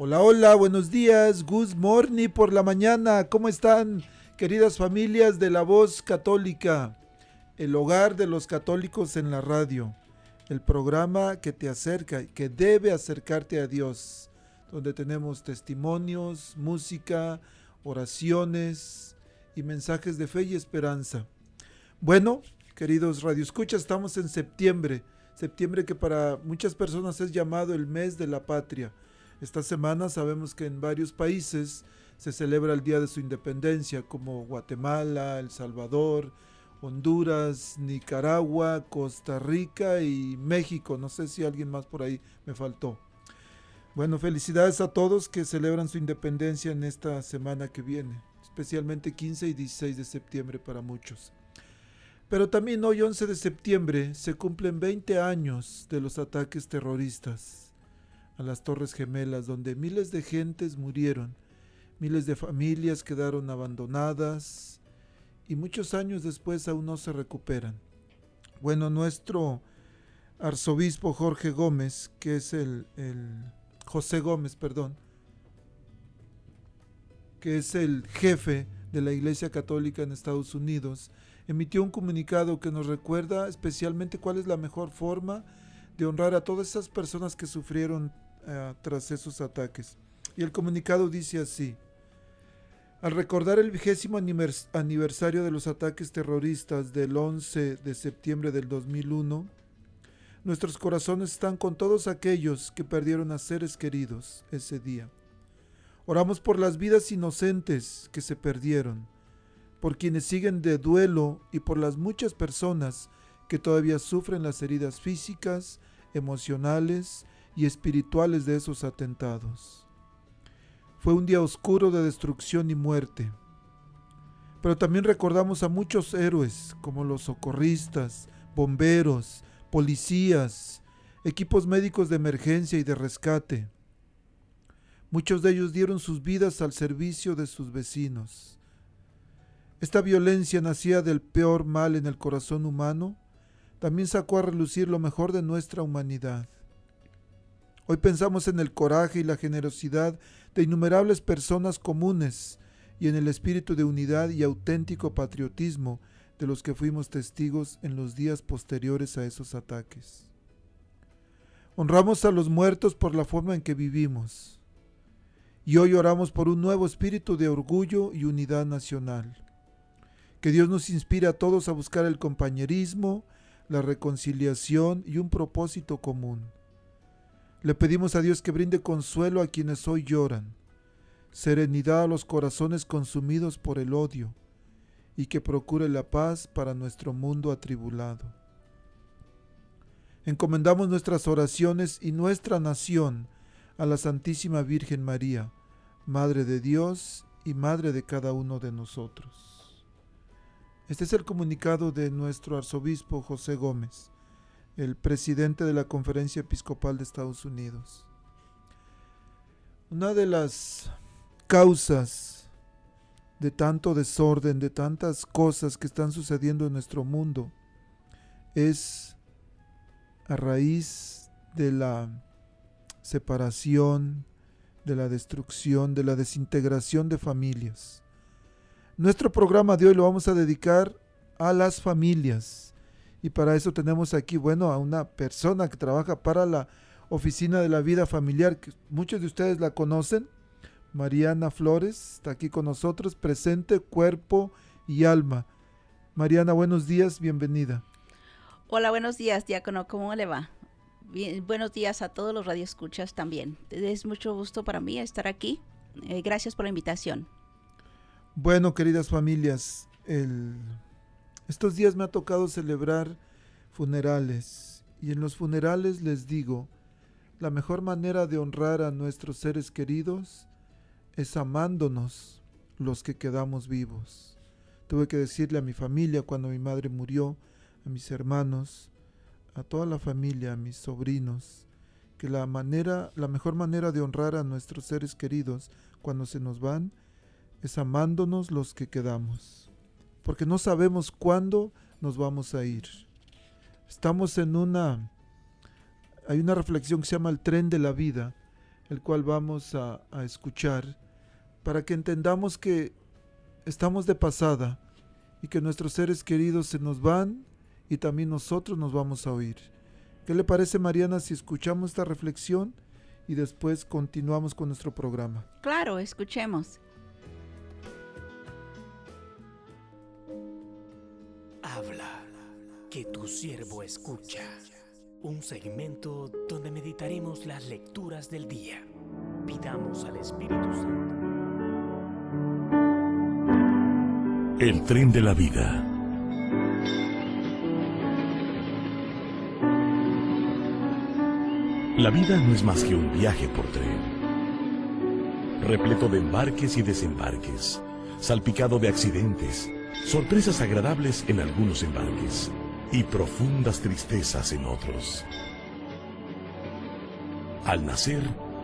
Hola, hola, buenos días, good morning por la mañana. ¿Cómo están, queridas familias de la voz católica? El hogar de los católicos en la radio. El programa que te acerca, que debe acercarte a Dios. Donde tenemos testimonios, música, oraciones y mensajes de fe y esperanza. Bueno, queridos radioescuchas, estamos en septiembre. Septiembre que para muchas personas es llamado el mes de la patria esta semana sabemos que en varios países se celebra el Día de su Independencia, como Guatemala, El Salvador, Honduras, Nicaragua, Costa Rica y México. No sé si alguien más por ahí me faltó. Bueno, felicidades a todos que celebran su independencia en esta semana que viene, especialmente 15 y 16 de septiembre para muchos. Pero también hoy 11 de septiembre se cumplen 20 años de los ataques terroristas a las Torres Gemelas, donde miles de gentes murieron, miles de familias quedaron abandonadas y muchos años después aún no se recuperan. Bueno, nuestro arzobispo Jorge Gómez, que es el, el José Gómez, perdón, que es el jefe de la Iglesia Católica en Estados Unidos, emitió un comunicado que nos recuerda especialmente cuál es la mejor forma de honrar a todas esas personas que sufrieron eh, tras esos ataques. Y el comunicado dice así. Al recordar el vigésimo aniversario de los ataques terroristas del 11 de septiembre del 2001, nuestros corazones están con todos aquellos que perdieron a seres queridos ese día. Oramos por las vidas inocentes que se perdieron, por quienes siguen de duelo y por las muchas personas que todavía sufren las heridas físicas, emocionales y espirituales de esos atentados. Fue un día oscuro de destrucción y muerte. Pero también recordamos a muchos héroes como los socorristas, bomberos, policías, equipos médicos de emergencia y de rescate. Muchos de ellos dieron sus vidas al servicio de sus vecinos. Esta violencia nacía del peor mal en el corazón humano, también sacó a relucir lo mejor de nuestra humanidad. Hoy pensamos en el coraje y la generosidad de innumerables personas comunes y en el espíritu de unidad y auténtico patriotismo de los que fuimos testigos en los días posteriores a esos ataques. Honramos a los muertos por la forma en que vivimos y hoy oramos por un nuevo espíritu de orgullo y unidad nacional. Que Dios nos inspire a todos a buscar el compañerismo, la reconciliación y un propósito común le pedimos a Dios que brinde consuelo a quienes hoy lloran, serenidad a los corazones consumidos por el odio y que procure la paz para nuestro mundo atribulado. Encomendamos nuestras oraciones y nuestra nación a la Santísima Virgen María, Madre de Dios y Madre de cada uno de nosotros. Este es el comunicado de nuestro arzobispo José Gómez, el presidente de la Conferencia Episcopal de Estados Unidos. Una de las causas de tanto desorden, de tantas cosas que están sucediendo en nuestro mundo, es a raíz de la separación, de la destrucción, de la desintegración de familias. Nuestro programa de hoy lo vamos a dedicar a las familias. Y para eso tenemos aquí, bueno, a una persona que trabaja para la Oficina de la Vida Familiar, que muchos de ustedes la conocen. Mariana Flores está aquí con nosotros, presente cuerpo y alma. Mariana, buenos días, bienvenida. Hola, buenos días, diácono, ¿cómo le va? Bien, buenos días a todos los radioescuchas también. Es mucho gusto para mí estar aquí. Eh, gracias por la invitación. Bueno, queridas familias, estos días me ha tocado celebrar funerales y en los funerales les digo, la mejor manera de honrar a nuestros seres queridos es amándonos los que quedamos vivos. Tuve que decirle a mi familia cuando mi madre murió, a mis hermanos, a toda la familia, a mis sobrinos, que la manera, la mejor manera de honrar a nuestros seres queridos cuando se nos van es amándonos los que quedamos, porque no sabemos cuándo nos vamos a ir. Estamos en una hay una reflexión que se llama el tren de la vida, el cual vamos a, a escuchar para que entendamos que estamos de pasada y que nuestros seres queridos se nos van y también nosotros nos vamos a oír. ¿Qué le parece, Mariana, si escuchamos esta reflexión y después continuamos con nuestro programa? Claro, escuchemos. Habla, que tu siervo escucha. Un segmento donde meditaremos las lecturas del día. Pidamos al Espíritu Santo. El tren de la vida La vida no es más que un viaje por tren, repleto de embarques y desembarques, salpicado de accidentes, sorpresas agradables en algunos embarques y profundas tristezas en otros. Al nacer,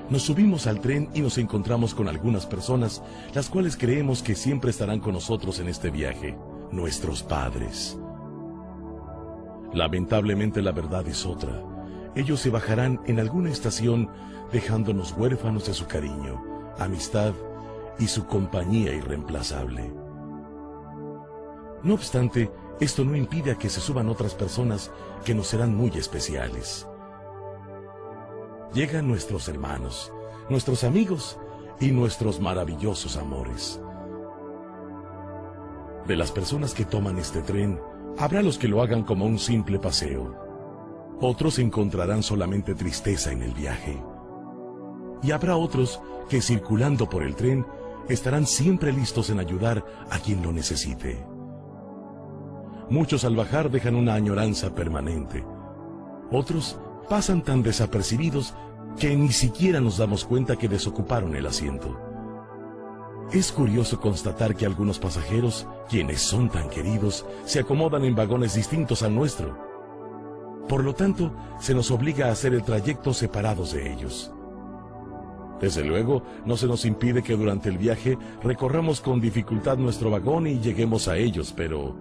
nos subimos al tren y nos encontramos con algunas personas, las cuales creemos que siempre estarán con nosotros en este viaje, nuestros padres. Lamentablemente la verdad es otra ellos se bajarán en alguna estación dejándonos huérfanos de su cariño, amistad y su compañía irreemplazable. No obstante, esto no impide que se suban otras personas que nos serán muy especiales. Llegan nuestros hermanos, nuestros amigos y nuestros maravillosos amores. De las personas que toman este tren, habrá los que lo hagan como un simple paseo otros encontrarán solamente tristeza en el viaje. Y habrá otros que circulando por el tren estarán siempre listos en ayudar a quien lo necesite. Muchos al bajar dejan una añoranza permanente. Otros pasan tan desapercibidos que ni siquiera nos damos cuenta que desocuparon el asiento. Es curioso constatar que algunos pasajeros, quienes son tan queridos, se acomodan en vagones distintos al nuestro por lo tanto, se nos obliga a hacer el trayecto separados de ellos. Desde luego, no se nos impide que durante el viaje recorramos con dificultad nuestro vagón y lleguemos a ellos, pero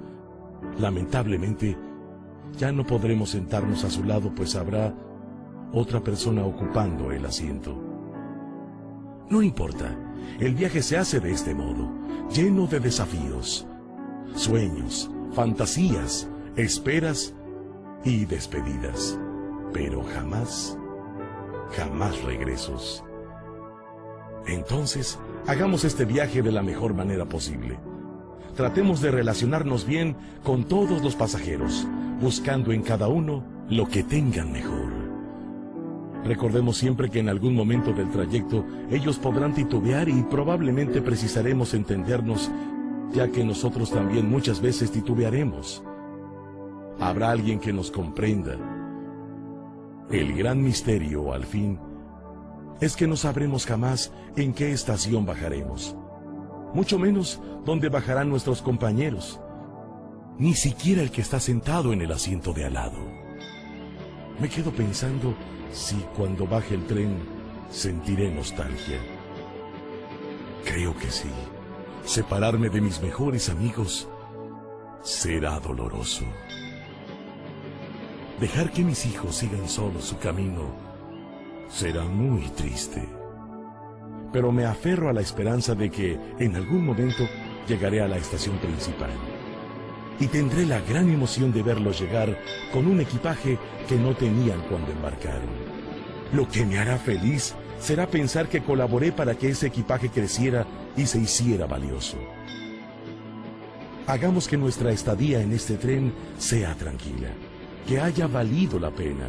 lamentablemente ya no podremos sentarnos a su lado pues habrá otra persona ocupando el asiento. No importa, el viaje se hace de este modo, lleno de desafíos, sueños, fantasías, esperas y despedidas, pero jamás, jamás regresos. Entonces, hagamos este viaje de la mejor manera posible. Tratemos de relacionarnos bien con todos los pasajeros, buscando en cada uno lo que tengan mejor. Recordemos siempre que en algún momento del trayecto ellos podrán titubear y probablemente precisaremos entendernos ya que nosotros también muchas veces titubearemos. Habrá alguien que nos comprenda. El gran misterio, al fin, es que no sabremos jamás en qué estación bajaremos, mucho menos dónde bajarán nuestros compañeros, ni siquiera el que está sentado en el asiento de al lado. Me quedo pensando si cuando baje el tren sentiré nostalgia. Creo que sí. Separarme de mis mejores amigos será doloroso. Dejar que mis hijos sigan solos su camino será muy triste. Pero me aferro a la esperanza de que en algún momento llegaré a la estación principal. Y tendré la gran emoción de verlos llegar con un equipaje que no tenían cuando embarcaron. Lo que me hará feliz será pensar que colaboré para que ese equipaje creciera y se hiciera valioso. Hagamos que nuestra estadía en este tren sea tranquila, que haya valido la pena.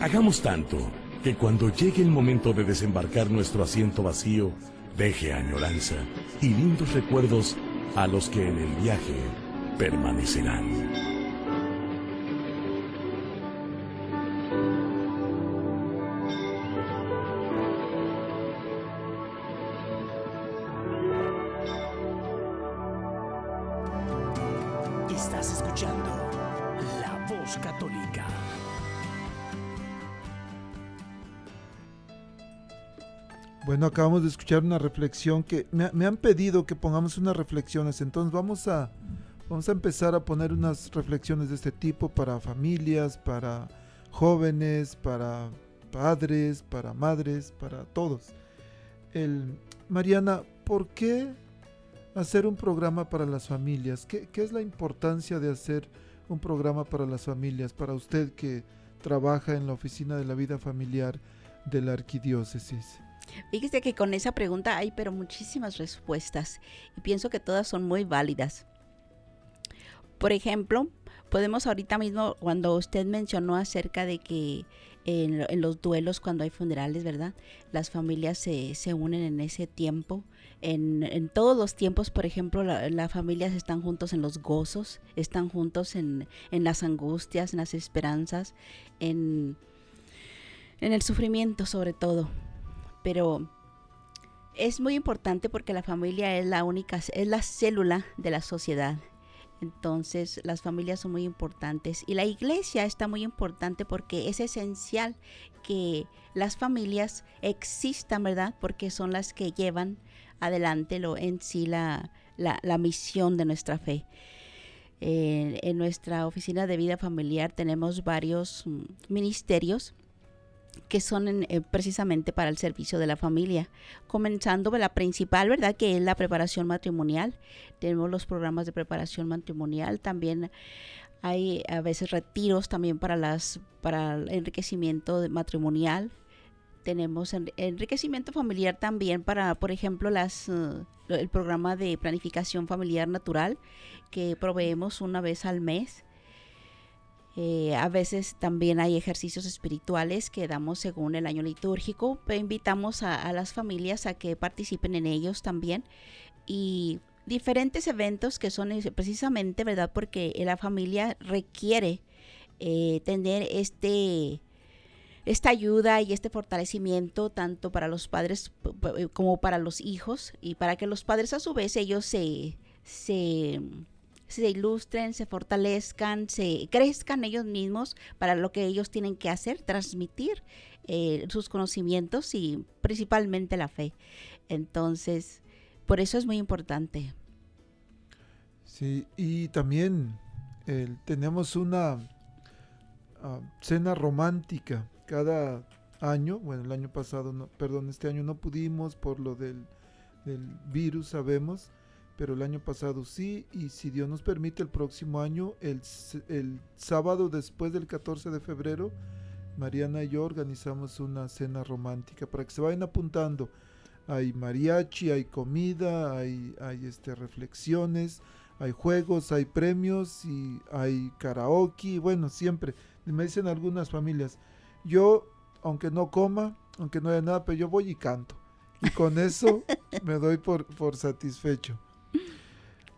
Hagamos tanto que cuando llegue el momento de desembarcar nuestro asiento vacío, deje añoranza y lindos recuerdos a los que en el viaje permanecerán. Estás escuchando La Voz Católica. Bueno, acabamos de escuchar una reflexión que me, han pedido que pongamos unas reflexiones, entonces vamos a, vamos a empezar a poner unas reflexiones de este tipo para familias, para jóvenes, para padres, para madres, para todos. El, Mariana, ¿por qué hacer un programa para las familias? ¿Qué, ¿Qué es la importancia de hacer un programa para las familias? Para usted que trabaja en la oficina de la vida familiar de la arquidiócesis. Fíjese que con esa pregunta hay pero muchísimas respuestas y pienso que todas son muy válidas. Por ejemplo, podemos ahorita mismo, cuando usted mencionó acerca de que en, los duelos, cuando hay funerales, ¿verdad? Las familias se, se unen en ese tiempo. En, en, todos los tiempos, por ejemplo, las la familias están juntos en los gozos, están juntos en, en las angustias, en las esperanzas, en, en el sufrimiento sobre todo pero es muy importante porque la familia es la única, es la célula de la sociedad. Entonces las familias son muy importantes y la iglesia está muy importante porque es esencial que las familias existan, ¿verdad? Porque son las que llevan adelante lo, en sí la, la, la misión de nuestra fe. Eh, en nuestra oficina de vida familiar tenemos varios mm, ministerios que son en, eh, precisamente para el servicio de la familia. Comenzando la principal, ¿verdad? Que es la preparación matrimonial. Tenemos los programas de preparación matrimonial. También hay a veces retiros también para, las, para el enriquecimiento matrimonial. Tenemos enriquecimiento familiar también para, por ejemplo, las, uh, el programa de planificación familiar natural que proveemos una vez al mes eh, a veces también hay ejercicios espirituales que damos según el año litúrgico. invitamos a, a, las familias a que participen en ellos también. Y diferentes eventos que son precisamente, ¿verdad? Porque la familia requiere eh, tener este esta ayuda y este fortalecimiento tanto para los padres como para los hijos y para que los padres a su vez ellos se, se se ilustren, se fortalezcan, se crezcan ellos mismos para lo que ellos tienen que hacer, transmitir eh, sus conocimientos y principalmente la fe. Entonces, por eso es muy importante. Sí, y también tenemos una uh, cena romántica cada año. Bueno, el año pasado, no, perdón, este año no pudimos por lo del virus, sabemos pero el año pasado sí, y si Dios nos permite, el próximo año, el, el, sábado después del 14 de febrero, Mariana y yo organizamos una cena romántica para que se vayan apuntando. Hay mariachi, hay comida, hay, hay este, reflexiones, hay juegos, hay premios y hay karaoke. Bueno, siempre me dicen algunas familias, yo, aunque no coma, aunque no haya nada, pero yo voy y canto. Y con eso me doy por, por satisfecho.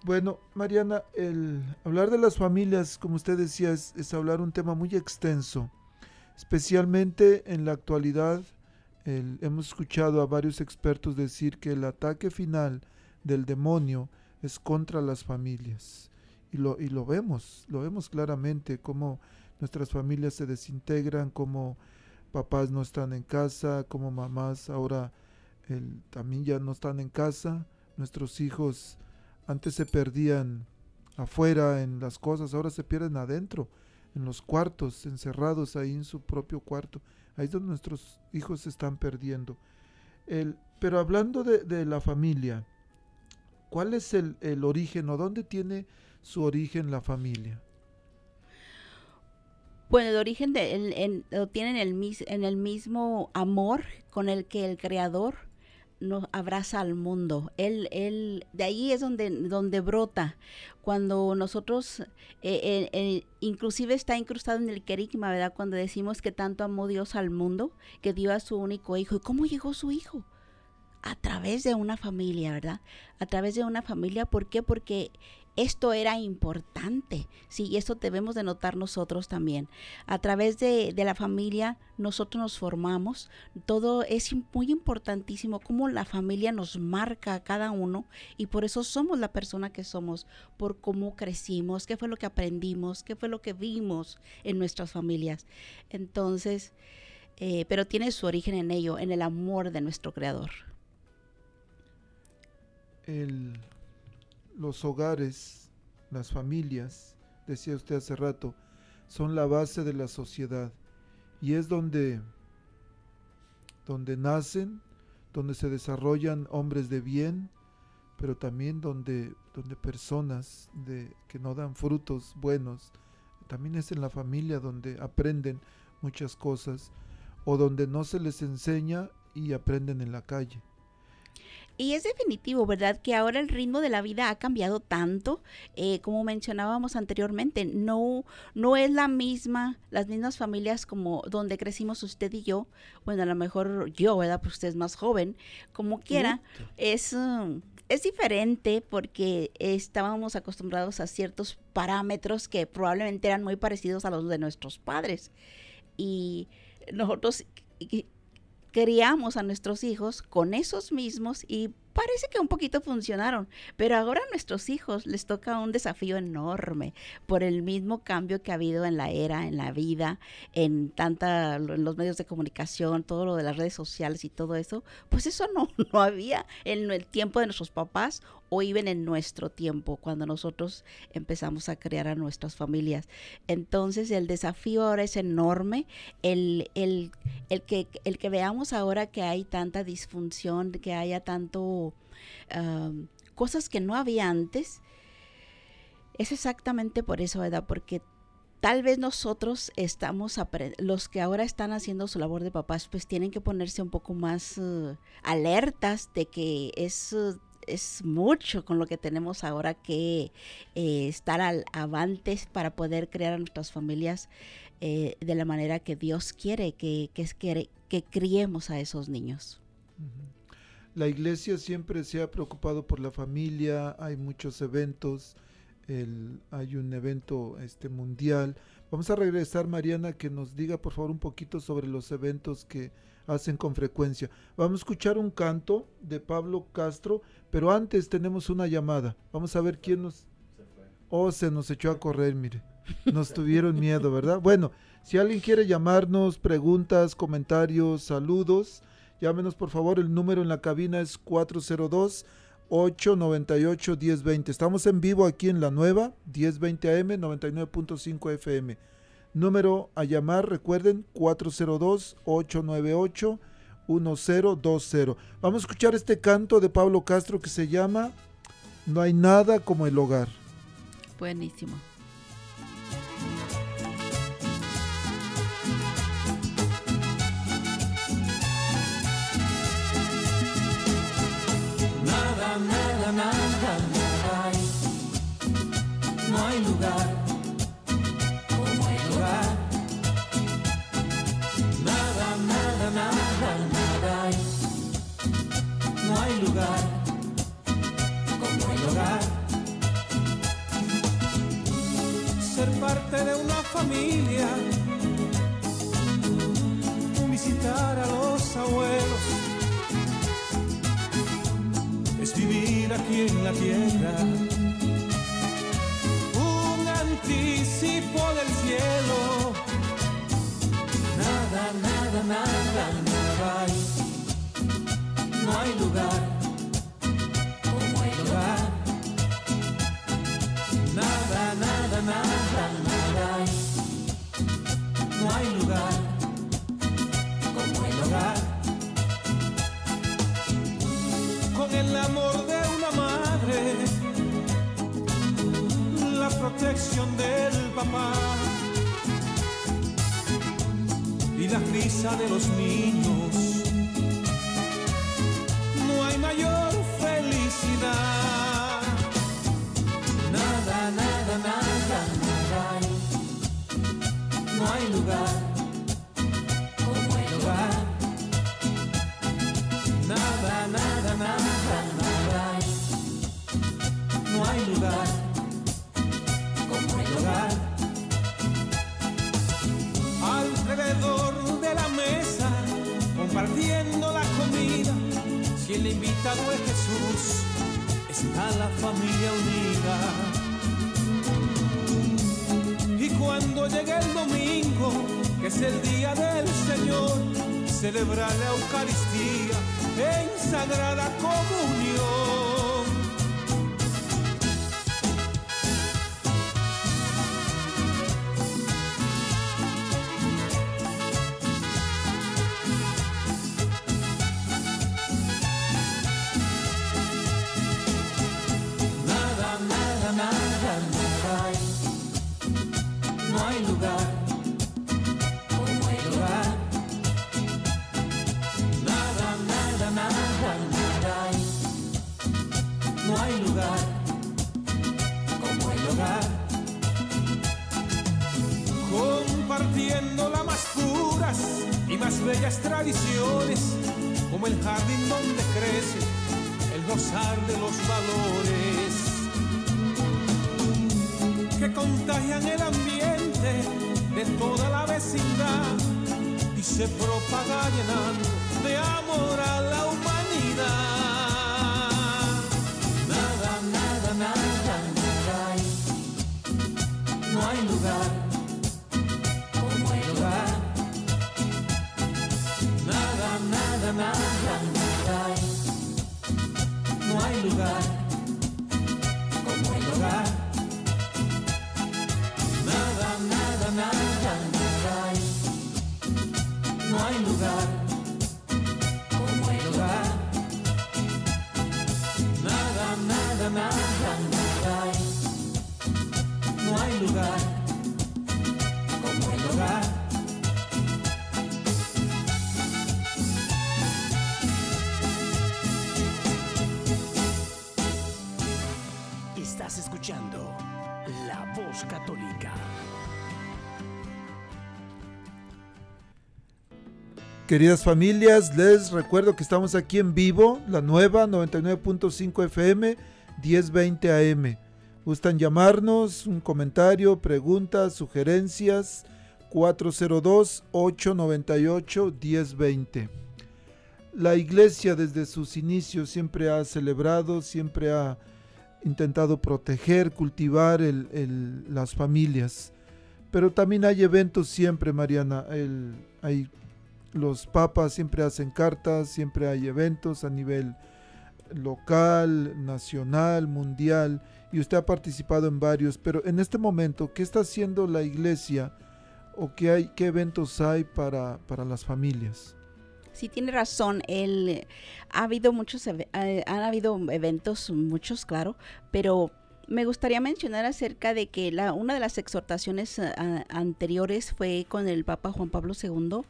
Bueno, Mariana, el hablar de las familias, como usted decía, es, hablar un tema muy extenso, especialmente en la actualidad. hemos escuchado a varios expertos decir que el ataque final del demonio es contra las familias. Y lo, y lo vemos, lo vemos claramente, cómo nuestras familias se desintegran, cómo papás no están en casa, cómo mamás ahora también ya no están en casa, nuestros hijos antes se perdían afuera en las cosas, ahora se pierden adentro, en los cuartos, encerrados ahí en su propio cuarto. Ahí es donde nuestros hijos se están perdiendo. El, pero hablando de, la familia, ¿cuál es el, origen o dónde tiene su origen la familia? Bueno, el origen de, lo tienen en el mismo amor con el que el Creador nos abraza al mundo. Él, él, de ahí es donde, donde brota. Cuando nosotros, eh, eh, inclusive está incrustado en el querigma, ¿verdad? Cuando decimos que tanto amó Dios al mundo, que dio a su único hijo. ¿Y cómo llegó su hijo? A través de una familia, ¿verdad? A través de una familia. ¿Por qué? Porque esto era importante, sí, y esto debemos de notar nosotros también. A través de, la familia nosotros nos formamos, todo es muy importantísimo cómo la familia nos marca a cada uno y por eso somos la persona que somos, por cómo crecimos, qué fue lo que aprendimos, qué fue lo que vimos en nuestras familias. Entonces, eh, pero tiene su origen en ello, en el amor de nuestro Creador. El los hogares, las familias, decía usted hace rato, son la base de la sociedad y es donde donde nacen, donde se desarrollan hombres de bien, pero también donde donde personas de que no dan frutos buenos, también es en la familia donde aprenden muchas cosas o donde no se les enseña y aprenden en la calle. Y es definitivo, ¿verdad? Que ahora el ritmo de la vida ha cambiado tanto, eh, como mencionábamos anteriormente, no, no es la misma, las mismas familias como donde crecimos usted y yo, bueno, a lo mejor yo, ¿verdad? Pues usted es más joven, como quiera, es... Um, es diferente porque estábamos acostumbrados a ciertos parámetros que probablemente eran muy parecidos a los de nuestros padres. Y nosotros criamos a nuestros hijos con esos mismos y parece que un poquito funcionaron, pero ahora a nuestros hijos les toca un desafío enorme por el mismo cambio que ha habido en la era, en la vida, en tanta en los medios de comunicación, todo lo de las redes sociales y todo eso, pues eso no, no había en el tiempo de nuestros papás o viven en nuestro tiempo cuando nosotros empezamos a crear a nuestras familias. Entonces el desafío ahora es enorme, el, el, el, que, el que veamos ahora que hay tanta disfunción, que haya tanto cosas que no había antes, es exactamente por eso, ¿verdad? Porque tal vez nosotros estamos, los que ahora están haciendo su labor de papás, pues tienen que ponerse un poco más uh, alertas de que es uh, es mucho con lo que tenemos ahora que eh, estar al avantes para poder crear a nuestras familias eh, de la manera que Dios quiere que, que, que, criemos a esos niños. La iglesia siempre se ha preocupado por la familia, hay muchos eventos, hay un evento este, mundial. Vamos a regresar, Mariana, que nos diga por favor un poquito sobre los eventos que hacen con frecuencia. Vamos a escuchar un canto de Pablo Castro, pero antes tenemos una llamada. Vamos a ver quién nos... Oh, se nos echó a correr, mire. Nos tuvieron miedo, ¿verdad? Bueno, si alguien quiere llamarnos, preguntas, comentarios, saludos, llámenos por favor. El número en la cabina es 402 898 1020. Estamos en vivo aquí en la nueva 1020 AM 99.5 FM. Número a llamar, recuerden, 402-898-1020. Vamos a escuchar este canto de Pablo Castro que se llama No hay nada como el hogar. Buenísimo. hogar, como el hogar. Ser parte de una familia, visitar a los abuelos, es vivir aquí en la tierra. Un anticipo del cielo, nada, nada, nada, nada hay, no hay lugar. Nada, nada, nada, nada hay, no hay lugar como el hogar. Con el amor de una madre, la protección del papá y la risa de los niños. No hay mayor felicidad. Nada, nada, nada, hay. No hay lugar como el hogar. Nada, nada, nada, nada hay. No hay lugar como el hogar. Alrededor de la mesa, compartiendo la comida, si el invitado es Jesús, está la familia unida. Llegue el domingo, que es el día del Señor, celebrar la Eucaristía en sagrada comunión. Hay Queridas familias, les recuerdo que estamos aquí en vivo, la nueva 99.5 FM, 1020 AM. Gustan llamarnos, un comentario, preguntas, sugerencias, 402-898-1020. La iglesia desde sus inicios siempre ha celebrado, siempre ha intentado proteger, cultivar el- las familias. Pero también hay eventos siempre, Mariana. El- hay los papas siempre hacen cartas, siempre hay eventos a nivel local, nacional, mundial, y usted ha participado en varios, pero en este momento, ¿qué está haciendo la iglesia o qué, hay, qué eventos hay para, para las familias? Sí, tiene razón. El, ha habido muchos, han habido eventos, muchos, claro, pero me gustaría mencionar acerca de que la, una de las exhortaciones eh, anteriores fue con el Papa Juan Pablo II,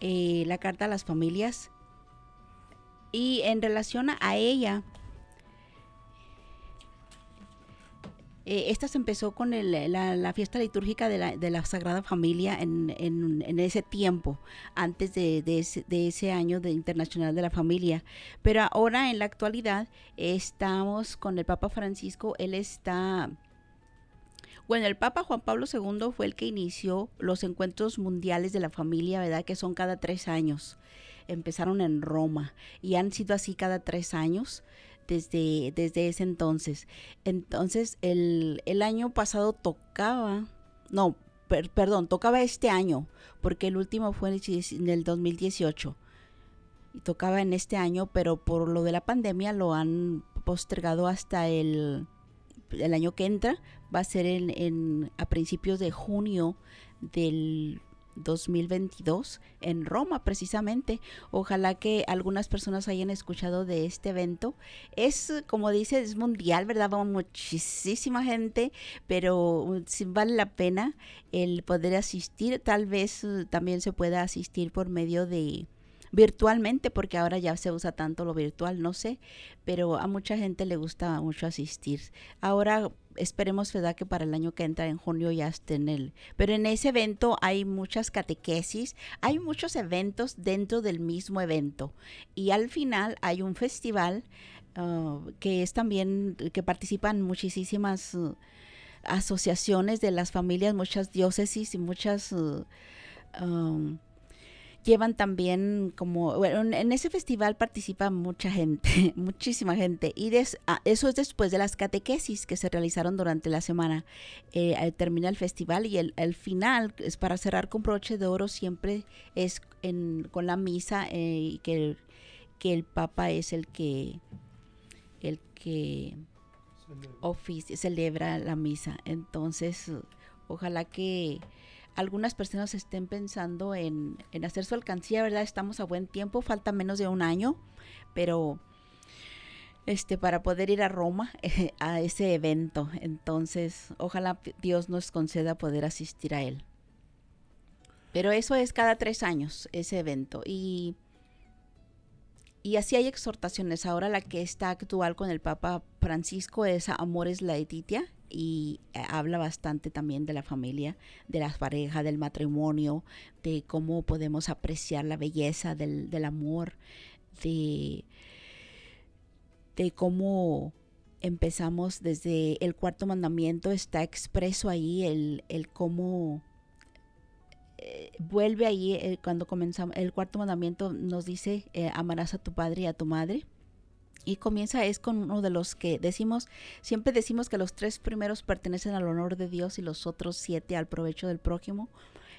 eh, la carta a las familias, y en relación a ella, Eh, esta se empezó con la, la fiesta litúrgica de la, de la Sagrada Familia en, en- en ese tiempo, antes de, de ese año de Internacional de la Familia. Pero ahora, en la actualidad, estamos con el Papa Francisco. Él está Bueno, el Papa Juan Pablo II fue el que inició los encuentros mundiales de la familia, ¿verdad? Que son cada tres años. Empezaron en Roma y han sido así cada tres años desde, desde ese entonces. Entonces, el, el año pasado tocaba, no, perdón, tocaba este año, porque el último fue en el 2018 y tocaba en este año, pero por lo de la pandemia lo han postergado hasta el, el año que entra. Va a ser en, a principios de junio del 2022 en Roma precisamente. Ojalá que algunas personas hayan escuchado de este evento. Es, como dice, es mundial, ¿verdad? Va muchísima gente, pero vale la pena el poder asistir. Tal vez eh, también se pueda asistir por medio de virtualmente, porque ahora ya se usa tanto lo virtual, no sé, pero a mucha gente le gusta mucho asistir. Ahora esperemos, ¿verdad?, que para el año que entra en junio ya esté en él. Pero en ese evento hay muchas catequesis, hay muchos eventos dentro del mismo evento. Y al final hay un festival uh, que es también, que participan muchísimas uh, asociaciones de las familias, muchas diócesis y muchas... Uh, um, llevan también como, bueno, en ese festival participa mucha gente, muchísima gente, y ah, eso es después de las catequesis que se realizaron durante la semana. Eh, termina el festival y el, el, final, es para cerrar con broche de oro, siempre es en, con la misa eh, que, que el Papa es el que, el que celebra la misa. Entonces, ojalá que algunas personas estén pensando en, hacer su alcancía, ¿verdad? Estamos a buen tiempo, falta menos de un año, pero este para poder ir a Roma a ese evento. Entonces, ojalá Dios nos conceda poder asistir a él. Pero eso es cada tres años, ese evento. Y, y así hay exhortaciones. Ahora la que está actual con el Papa Francisco es Amores Laetitia, y eh, habla bastante también de la familia, de las parejas, del matrimonio, de cómo podemos apreciar la belleza del, amor, de, de cómo empezamos desde el cuarto mandamiento, está expreso ahí el, el cómo eh, vuelve ahí eh, cuando comenzamos, el cuarto mandamiento nos dice, amarás a tu padre y a tu madre y comienza es con uno de los que decimos, siempre decimos que los tres primeros pertenecen al honor de Dios y los otros siete al provecho del prójimo.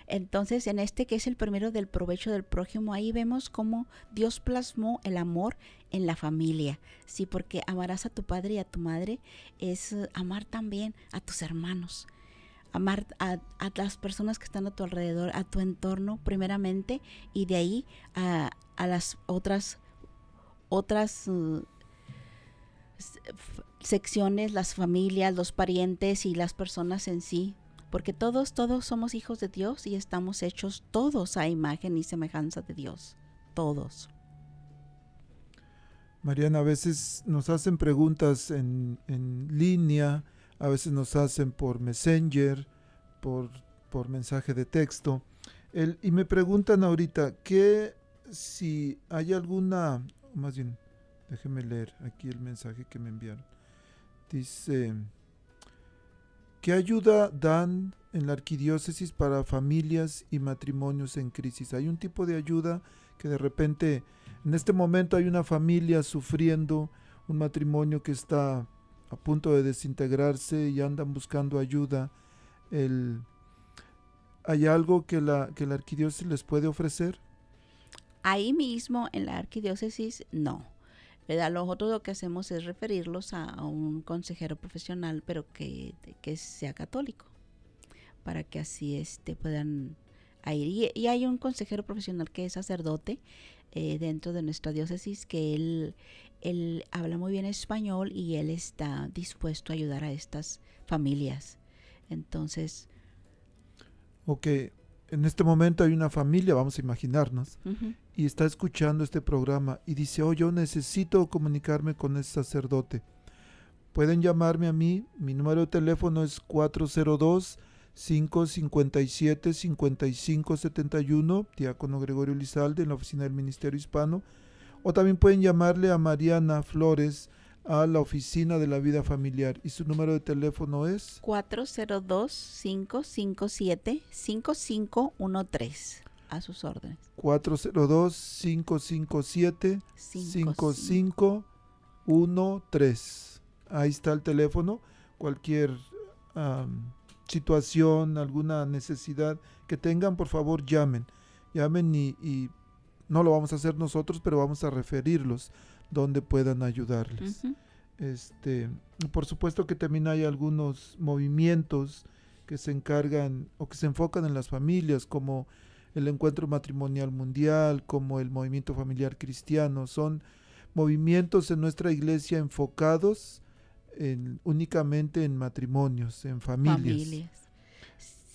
Entonces, en este que es el primero del provecho del prójimo, ahí vemos cómo Dios plasmó el amor en la familia. Sí, porque amarás a tu padre y a tu madre es eh, amar también a tus hermanos, amar a, las personas que están a tu alrededor, a tu entorno primeramente, y de ahí a, las otras otras uh, secciones, las familias, los parientes y las personas en sí, porque todos, todos somos hijos de Dios y estamos hechos todos a imagen y semejanza de Dios, todos. Mariana, a veces nos hacen preguntas en, línea, a veces nos hacen por Messenger, por, por mensaje de texto, y me preguntan ahorita que si hay alguna, más bien, Déjeme leer aquí el mensaje que me enviaron. Dice, ¿qué ayuda dan en la arquidiócesis para familias y matrimonios en crisis? Hay un tipo de ayuda que de repente, en este momento hay una familia sufriendo, un matrimonio que está a punto de desintegrarse y andan buscando ayuda. ¿Hay algo que la, que la arquidiócesis les puede ofrecer? Ahí mismo en la arquidiócesis no ¿verdad? Nosotros lo que hacemos es referirlos a, un consejero profesional, pero que, sea católico, para que así este, puedan ir. Y, hay un consejero profesional que es sacerdote eh, dentro de nuestra diócesis, que él, él habla muy bien español y él está dispuesto a ayudar a estas familias. Entonces... Ok, en este momento hay una familia, vamos a imaginarnos, y está escuchando este programa y dice, oh, yo necesito comunicarme con el sacerdote. Pueden llamarme a mí, mi número de teléfono es 402 557 5571, diácono Gregorio Lizalde en la oficina del Ministerio Hispano, o también pueden llamarle a Mariana Flores a la oficina de la vida familiar. Y su número de teléfono es 402-557-5513. A sus órdenes. 402-557-5513. Ahí está el teléfono. Cualquier situación, alguna necesidad que tengan, por favor llamen. Llamen y, y no lo vamos a hacer nosotros, pero vamos a referirlos donde puedan ayudarles. Este, por supuesto que también hay algunos movimientos que se encargan o que se enfocan en las familias, como el Encuentro Matrimonial Mundial, como el Movimiento Familiar Cristiano. Son movimientos en nuestra iglesia enfocados en- únicamente en matrimonios, en familias. familias.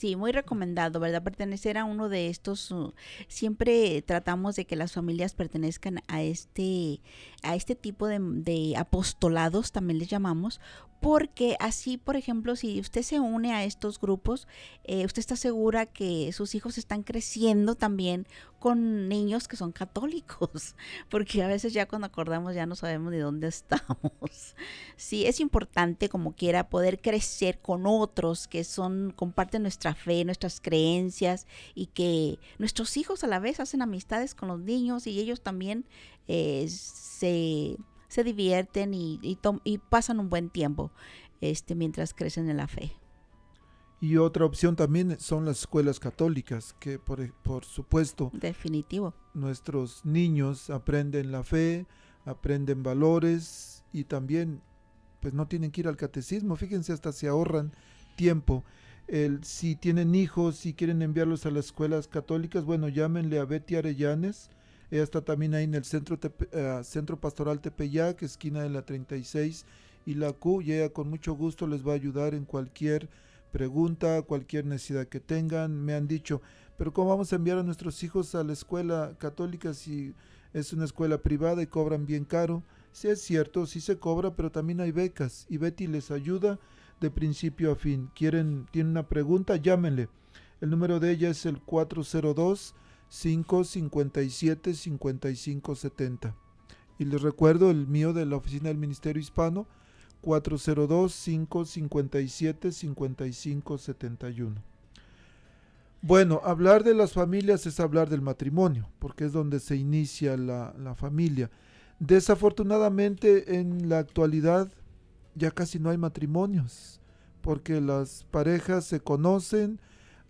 Sí, muy recomendado, ¿verdad? Pertenecer a uno de estos. uh, siempre tratamos de que las familias pertenezcan a este, a este tipo de, de apostolados, también les llamamos, porque así, por ejemplo, si usted se une a estos grupos, eh, usted está segura que sus hijos están creciendo también con niños que son católicos, porque a veces ya cuando acordamos ya no sabemos de dónde estamos. Sí, es importante como quiera poder crecer con otros que son comparten nuestra fe, nuestras creencias y que nuestros hijos a la vez hacen amistades con los niños y ellos también eh, se, se divierten y, y pasan un buen tiempo este mientras crecen en la fe. Y otra opción también son las escuelas católicas, que por, e- por supuesto Definitivo. nuestros niños aprenden la fe, aprenden valores y también pues no tienen que ir al catecismo, fíjense hasta se ahorran tiempo. El, si tienen hijos, si quieren enviarlos a las escuelas católicas, bueno, llámenle a Betty Arellanes, ella está también ahí en el centro, Tepe- eh, centro pastoral Tepeyac, esquina de la 36 y la Q, y ella con mucho gusto les va a ayudar en cualquier pregunta, cualquier necesidad que tengan. Me han dicho, pero ¿cómo vamos a enviar a nuestros hijos a la escuela católica si es una escuela privada y cobran bien caro? Sí es cierto, sí se cobra, pero también hay becas y Betty les ayuda de principio a fin. Quieren, tienen una pregunta, llámenle. El número de ella es el 402 557 5570. Y les recuerdo el mío de la oficina del Ministerio Hispano 402-557-5571. Bueno, hablar de las familias es hablar del matrimonio, porque es donde se inicia la, la familia. Desafortunadamente en la actualidad ya casi no hay matrimonios, porque las parejas se conocen,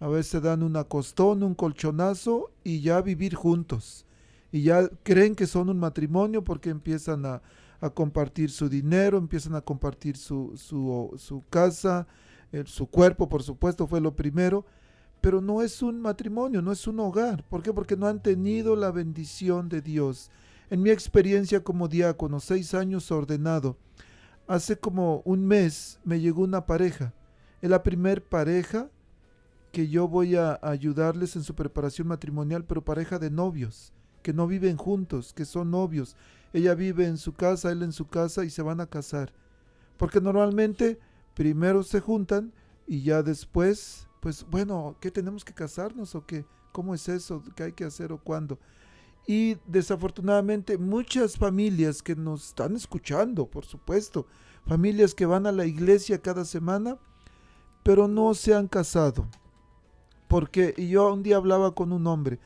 a veces dan un acostón, un colchonazo y ya vivir juntos. Y ya creen que son un matrimonio porque empiezan a, a compartir su dinero, empiezan a compartir su, su, su casa, eh, su cuerpo, por supuesto, fue lo primero, pero no es un matrimonio, no es un hogar. ¿Por qué? Porque no han tenido la bendición de Dios. En mi experiencia como diácono, seis años ordenado, hace como un mes me llegó una pareja. Es la primer pareja que yo voy a ayudarles en su preparación matrimonial, pero pareja de novios, que no viven juntos, que son novios. Ella vive en su casa, él en su casa y se van a casar. Porque normalmente primero se juntan y ya después, pues bueno, ¿qué tenemos que casarnos o qué? ¿Cómo es eso? ¿Qué hay que hacer o cuándo? Y desafortunadamente muchas familias que nos están escuchando, por supuesto, familias que van a la iglesia cada semana, pero no se han casado. Porque yo un día hablaba con un hombre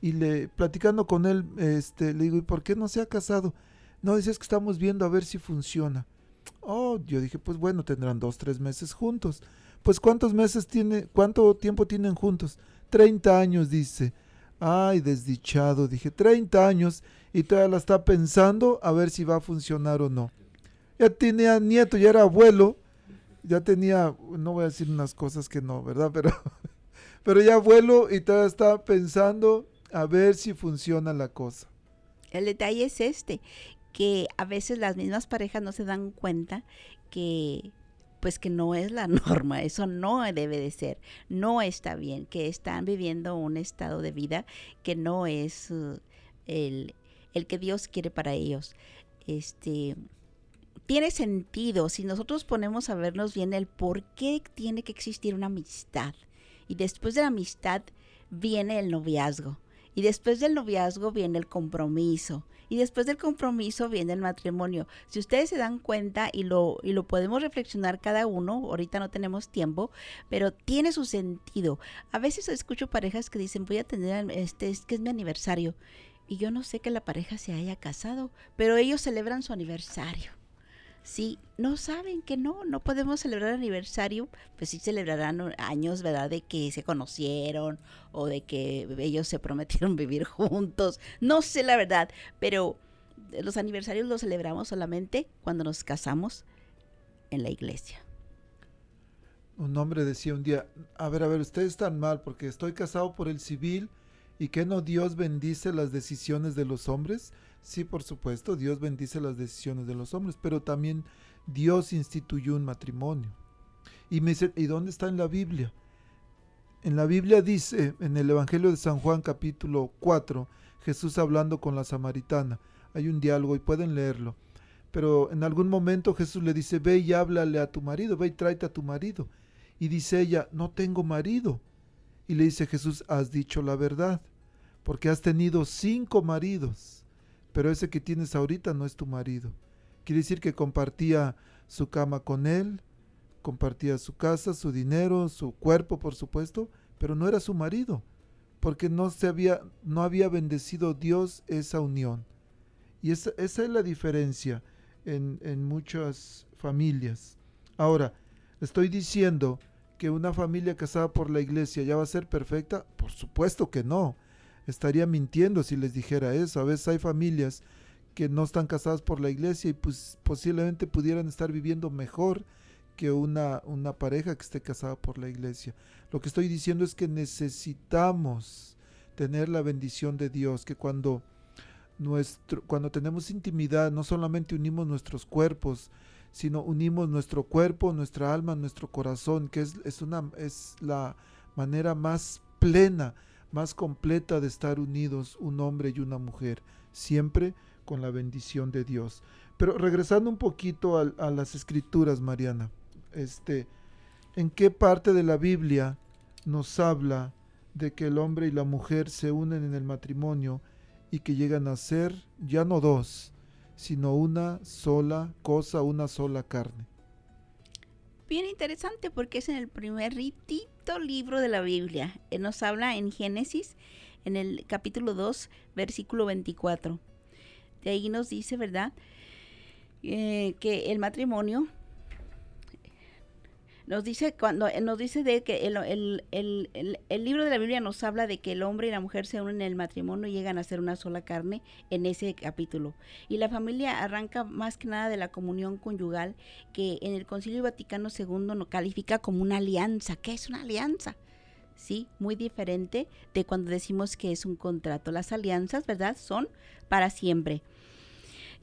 y le platicando con él, este, le digo, ¿y por qué no se ha casado? No, dices que estamos viendo a ver si funciona. Oh, yo dije, pues bueno, tendrán dos, tres meses juntos. Pues ¿cuántos meses tiene, cuánto tiempo tienen juntos? 30 años, dice. Ay, desdichado, dije, 30 años y todavía la está pensando a ver si va a funcionar o no. Ya tenía nieto, ya era abuelo, ya tenía, no voy a decir unas cosas que no, ¿verdad? Pero, pero ya abuelo y todavía está pensando a ver si funciona la cosa. El detalle es este, que a veces las mismas parejas no se dan cuenta que pues que no es la norma, eso no debe de ser, no está bien, que están viviendo un estado de vida que no es uh, el, el que Dios quiere para ellos. Este tiene sentido si nosotros ponemos a vernos bien el por qué tiene que existir una amistad. Y después de la amistad viene el noviazgo. Y después del noviazgo viene el compromiso. Y después del compromiso viene el matrimonio. Si ustedes se dan cuenta y lo, y lo podemos reflexionar cada uno, ahorita no tenemos tiempo, pero tiene su sentido. A veces escucho parejas que dicen, voy a tener, este, es que es mi aniversario. Y yo no sé que la pareja se haya casado, pero ellos celebran su aniversario. Si no saben que no, no podemos celebrar aniversario, pues sí celebrarán años, ¿verdad? De que se conocieron o de que ellos se prometieron vivir juntos. No sé la verdad, pero los aniversarios los celebramos solamente cuando nos casamos en la iglesia. Un hombre decía un día, a ver, a ver, ustedes están mal porque estoy casado por el civil y que no Dios bendice las decisiones de los hombres. Sí, por supuesto, Dios bendice las decisiones de los hombres, pero también Dios instituyó un matrimonio. Y me dice, ¿y dónde está en la Biblia? En la Biblia dice, en el Evangelio de San Juan capítulo 4, Jesús hablando con la samaritana. Hay un diálogo y pueden leerlo. Pero en algún momento Jesús le dice, ve y háblale a tu marido, ve y tráete a tu marido. Y dice ella, no tengo marido. Y le dice Jesús, has dicho la verdad, porque has tenido cinco maridos pero ese que tienes ahorita no es tu marido. Quiere decir que compartía su cama con él, compartía su casa, su dinero, su cuerpo, por supuesto, pero no era su marido, porque no se había no había bendecido Dios esa unión. Y esa, esa es la diferencia en, en muchas familias. Ahora, estoy diciendo que una familia casada por la iglesia ya va a ser perfecta, por supuesto que no estaría mintiendo si les dijera eso. A veces hay familias que no están casadas por la iglesia y pues posiblemente pudieran estar viviendo mejor que una, una pareja que esté casada por la iglesia. Lo que estoy diciendo es que necesitamos tener la bendición de Dios, que cuando, nuestro, cuando tenemos intimidad no solamente unimos nuestros cuerpos, sino unimos nuestro cuerpo, nuestra alma, nuestro corazón, que es, es, una, es la manera más plena más completa de estar unidos un hombre y una mujer, siempre con la bendición de Dios. Pero regresando un poquito a, las escrituras, Mariana, este, ¿en qué parte de la Biblia nos habla de que el hombre y la mujer se unen en el matrimonio y que llegan a ser ya no dos, sino una sola cosa, una sola carne? Bien interesante porque es en el primer ritito libro de la Biblia. Él nos habla en Génesis, en el capítulo 2, versículo 24. De ahí nos dice, ¿verdad? Eh, que el matrimonio nos dice cuando nos dice de que el, el, libro de la Biblia nos habla de que el hombre y la mujer se unen en el matrimonio y llegan a ser una sola carne en ese capítulo. Y la familia arranca más que nada de la comunión conyugal que en el Concilio Vaticano II nos califica como una alianza. ¿Qué es una alianza? Sí, muy diferente de cuando decimos que es un contrato. Las alianzas, ¿verdad? Son para siempre.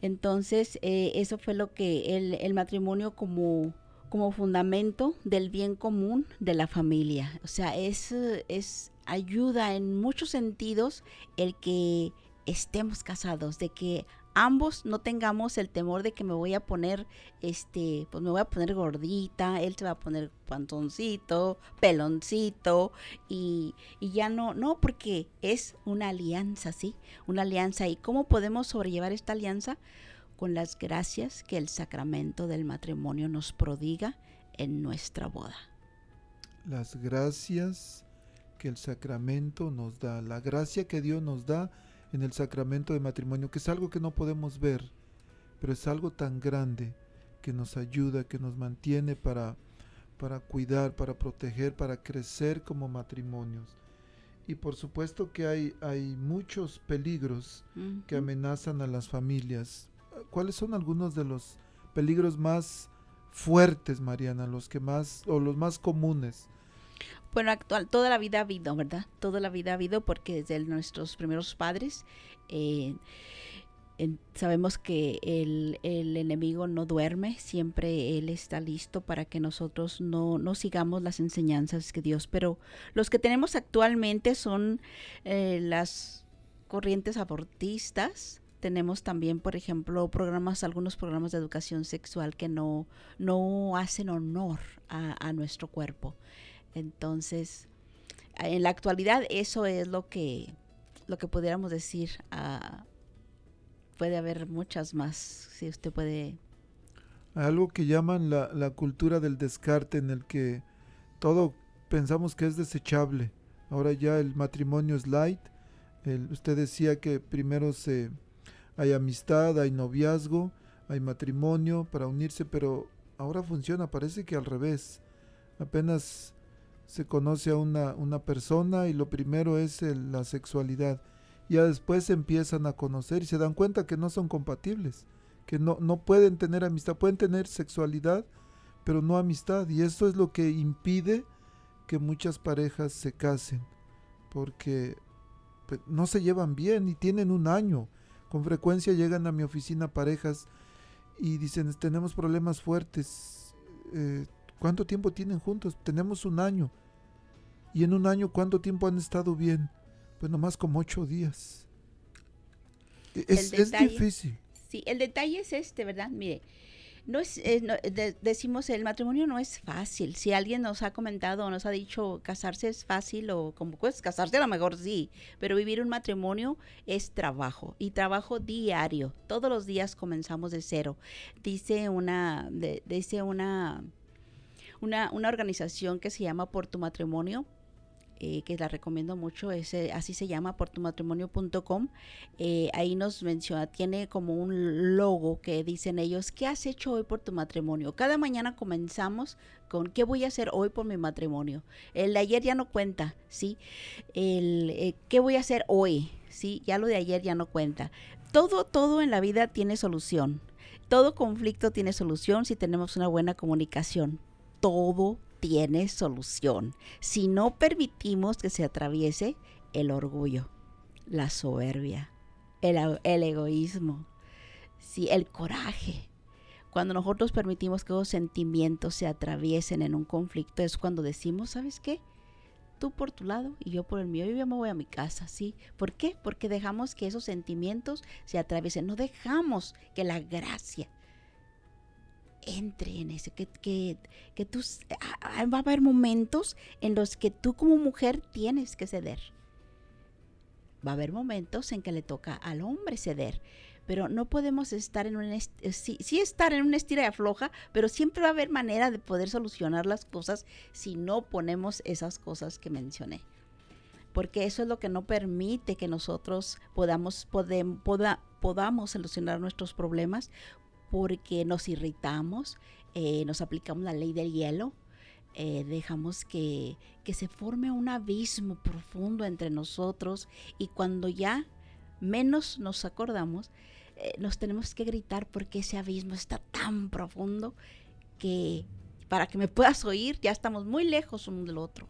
Entonces, eh, eso fue lo que el, el matrimonio como como fundamento del bien común de la familia. O sea, es, es ayuda en muchos sentidos el que estemos casados, de que ambos no tengamos el temor de que me voy a poner, este, pues me voy a poner gordita, él se va a poner pantoncito, peloncito, y, y, ya no, no, porque es una alianza, ¿sí? Una alianza. ¿Y cómo podemos sobrellevar esta alianza? Con las gracias que el sacramento del matrimonio nos prodiga en nuestra boda. Las gracias que el sacramento nos da, la gracia que Dios nos da en el sacramento de matrimonio, que es algo que no podemos ver, pero es algo tan grande que nos ayuda, que nos mantiene para, para cuidar, para proteger, para crecer como matrimonios. Y por supuesto que hay, hay muchos peligros que amenazan a las familias, ¿cuáles son algunos de los peligros más fuertes, Mariana, los que más o los más comunes? Bueno, actual, toda la vida ha habido, ¿verdad? Toda la vida ha habido porque desde nuestros primeros padres eh, sabemos que el, el, enemigo no duerme, siempre él está listo para que nosotros no, no sigamos las enseñanzas que Dios, pero los que tenemos actualmente son eh, las corrientes abortistas, tenemos también, por ejemplo, programas, algunos programas de educación sexual que no, no hacen honor a, nuestro cuerpo. Entonces, en la actualidad eso es lo que lo que pudiéramos decir. ah, puede haber muchas más, si usted puede. algo que llaman la, la cultura del descarte en el que todo pensamos que es desechable. Ahora ya el matrimonio es light. El- usted decía que primero se hay amistad, hay noviazgo, hay matrimonio para unirse, pero ahora funciona, parece que al revés. Apenas se conoce a una, una persona y lo primero es la sexualidad. Ya después se empiezan a conocer y se dan cuenta que no son compatibles que no, no pueden tener amistad, pueden tener sexualidad, pero no amistad. Y eso es lo que impide que muchas parejas se casen, porque pues, no se llevan bien y tienen un año. Con frecuencia llegan a mi oficina parejas y dicen, tenemos problemas fuertes. Eh, ¿Cuánto tiempo tienen juntos? Tenemos un año. Y en un año, ¿cuánto tiempo han estado bien? Pues nomás como ocho días. E- Es, es difícil. Sí, el detalle es este, ¿verdad? Mire, no es, eh, no, de- decimos el matrimonio no es fácil. Si alguien nos ha comentado o nos ha dicho casarse es fácil o como pues casarse a lo mejor sí, pero vivir un matrimonio es trabajo y trabajo diario. Todos los días comenzamos de cero. Dice una, dice una, una, una organización que se llama Por tu Matrimonio. Eh, que la recomiendo mucho, es, eh, así se llama, portumatrimonio.com. Eh, ahí nos menciona, tiene como un logo que dicen ellos, ¿qué has hecho hoy por tu matrimonio? Cada mañana comenzamos con, ¿qué voy a hacer hoy por mi matrimonio? El de ayer ya no cuenta, ¿sí? El, eh, ¿qué voy a hacer hoy? ¿Sí? Ya lo de ayer ya no cuenta. Todo, todo en la vida tiene solución. Todo conflicto tiene solución si tenemos una buena comunicación. Todo tiene solución. Si no permitimos que se atraviese el orgullo, la soberbia, el, egoísmo, sí, el coraje. Cuando nosotros permitimos que esos sentimientos se atraviesen en un conflicto es cuando decimos, ¿sabes qué? Tú por tu lado y yo por el mío. Yo me voy a mi casa, ¿sí? ¿Por qué? Porque dejamos que esos sentimientos se atraviesen. No dejamos que la gracia entre en ese, que, que, que tú, ah, ah, va a haber momentos en los que tú como mujer tienes que ceder. Va a haber momentos en que le toca al hombre ceder, pero no podemos estar en un, eh, sí, sí estar en una estira y afloja, pero siempre va a haber manera de poder solucionar las cosas si no ponemos esas cosas que mencioné. Porque eso es lo que no permite que nosotros podamos, poda- podamos solucionar nuestros problemas porque nos irritamos, eh, nos aplicamos la ley del hielo, eh, dejamos que, que se forme un abismo profundo entre nosotros y cuando ya menos nos acordamos, eh, nos tenemos que gritar porque ese abismo está tan profundo que para que me puedas oír ya estamos muy lejos uno del otro.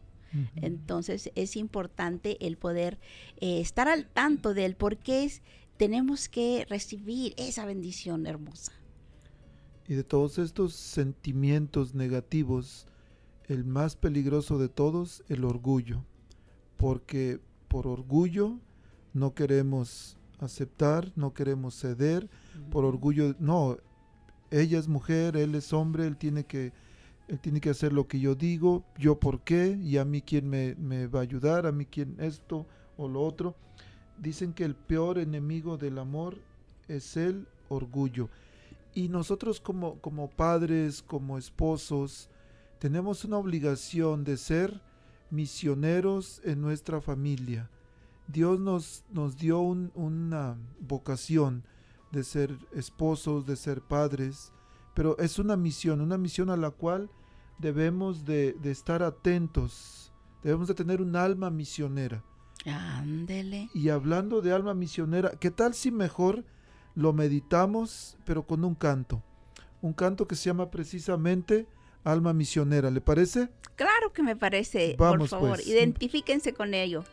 Entonces es importante el poder eh, estar al tanto del por qué es, tenemos que recibir esa bendición hermosa. Y de todos estos sentimientos negativos, el más peligroso de todos, el orgullo. Porque por orgullo no queremos aceptar, no queremos ceder. Por orgullo, no, ella es mujer, él es hombre, él tiene que, él tiene que hacer lo que yo digo, yo por qué, y a mí quién me, me va a ayudar, a mí quién esto o lo otro. Dicen que el peor enemigo del amor es el orgullo. Y nosotros como, como padres, como esposos, tenemos una obligación de ser misioneros en nuestra familia. Dios nos, nos dio un- una vocación de ser esposos, de ser padres, pero es una misión, una misión a la cual debemos de, de estar atentos, debemos de tener un alma misionera. Ándele. Y hablando de alma misionera, ¿qué tal si mejor lo meditamos, pero con un canto? Un canto que se llama precisamente Alma Misionera, ¿le parece? Claro que me parece, Vamos, por favor, pues. identifíquense con ello.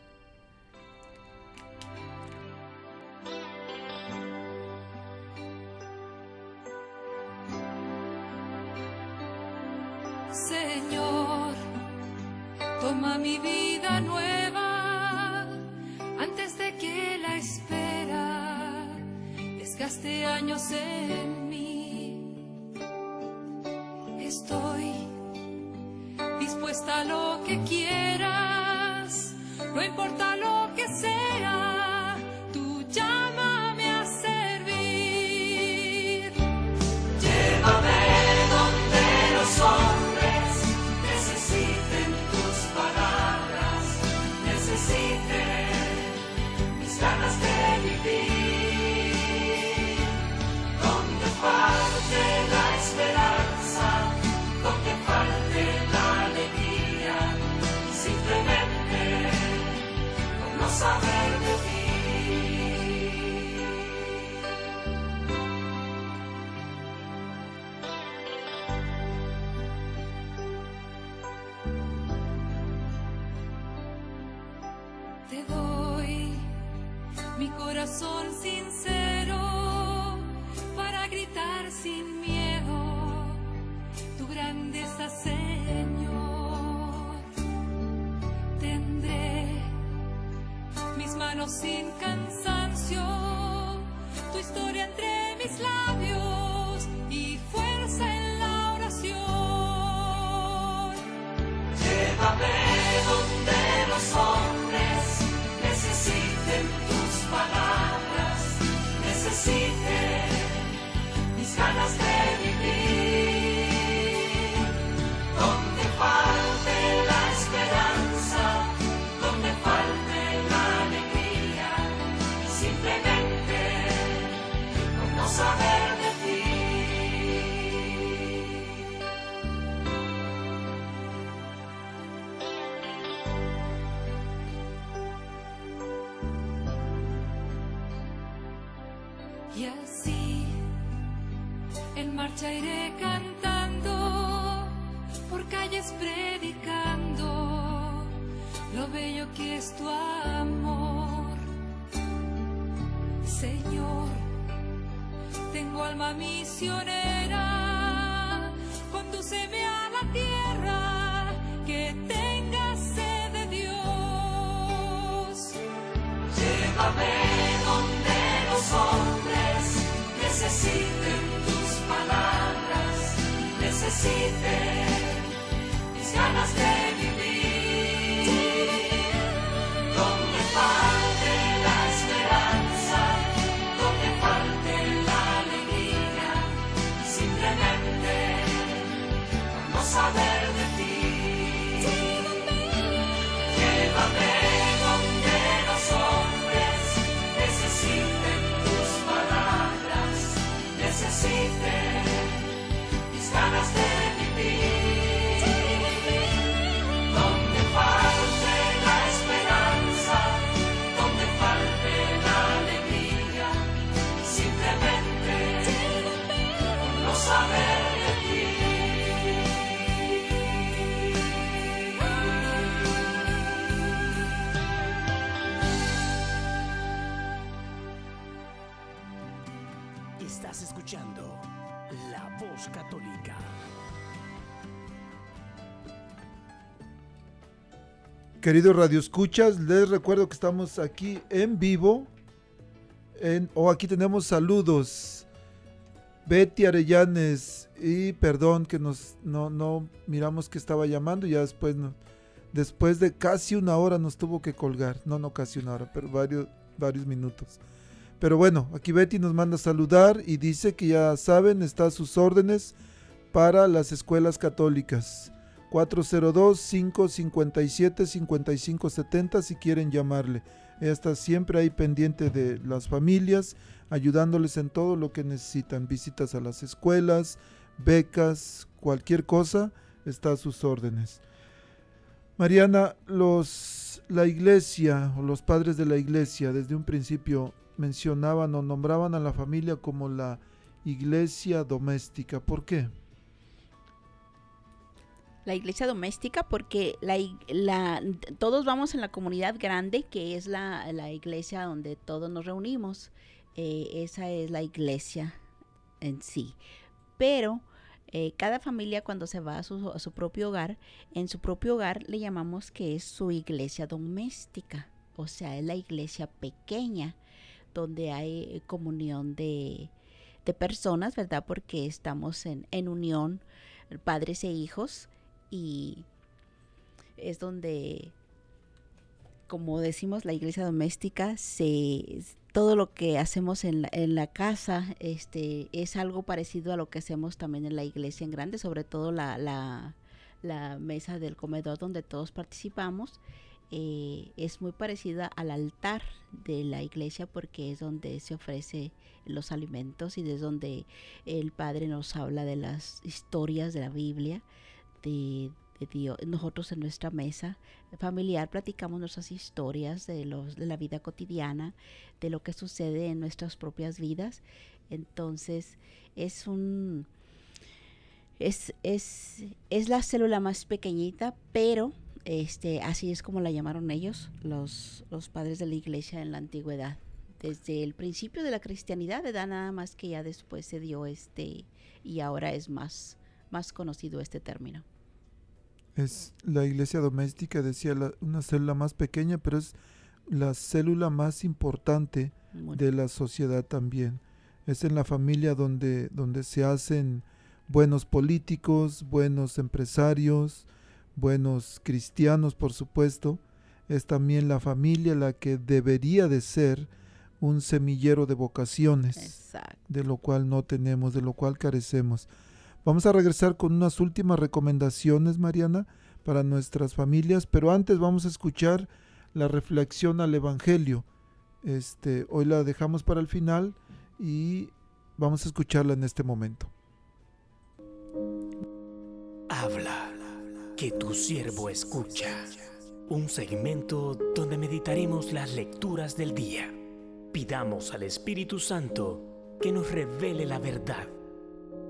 Señor, toma mi vida desgaste años en mí. Estoy dispuesta a lo que quieras, no importa lo Te doy mi corazón sincero para gritar sin miedo tu grandeza, Señor. Manos sin cansancio, tu historia entre mis labios Católica. Queridos radioescuchas, les recuerdo que estamos aquí en vivo. En, o aquí tenemos saludos. Betty Arellanes. Y perdón que nos no, no miramos que estaba llamando. Ya después no, después de casi una hora nos tuvo que colgar. No, no casi una hora, pero varios, varios minutos. Pero bueno, aquí Betty nos manda a saludar y dice que ya saben, está a sus órdenes para las escuelas católicas. 402-557-5570 si quieren llamarle. Ella está siempre ahí pendiente de las familias, ayudándoles en todo lo que necesitan. Visitas a las escuelas, becas, cualquier cosa, está a sus órdenes. Mariana, los, la iglesia o los padres de la iglesia desde un principio mencionaban o nombraban a la familia como la iglesia doméstica. ¿Por qué? la iglesia doméstica porque la, todos vamos en la comunidad grande que es la, la iglesia donde todos nos reunimos. Eh, esa es la iglesia en sí. Pero eh, cada familia cuando se va a su, a su propio hogar, en su propio hogar le llamamos que es su iglesia doméstica. O sea, es la iglesia pequeña donde hay comunión de, de personas, ¿verdad? Porque estamos en, en unión, padres e hijos y es donde, como decimos, la iglesia doméstica, se, todo lo que hacemos en la, en la casa este, es algo parecido a lo que hacemos también en la iglesia en grande, sobre todo la, la mesa del comedor donde todos participamos. Eh, es muy parecida al altar de la iglesia porque es donde se ofrece los alimentos y es donde el Padre nos habla de las historias de la Biblia de, Dios. Nosotros en nuestra mesa familiar platicamos nuestras historias de, de la vida cotidiana, de lo que sucede en nuestras propias vidas. Entonces es un... Es, es, es la célula más pequeñita, pero este, así es como la llamaron ellos, los, los padres de la iglesia en la antigüedad, desde el principio de la cristianidad, ¿verdad? Nada más que ya después se dio este y ahora es más, más conocido este término. Es la iglesia doméstica, decía, la- una célula más pequeña, pero es la célula más importante de la sociedad también. Es en la familia donde, donde se hacen buenos políticos, buenos empresarios, buenos cristianos, por supuesto. Es también la familia la que debería de ser un semillero de vocaciones Exacto. de lo cual no tenemos, de lo cual carecemos. Vamos a regresar con unas últimas recomendaciones, Mariana, para nuestras familias, pero antes vamos a escuchar la reflexión al Evangelio. Este, hoy la dejamos para el final y vamos a escucharla en este momento. Habla, que tu siervo escucha. Un segmento donde meditaremos las lecturas del día. Pidamos al Espíritu Santo que nos revele la verdad,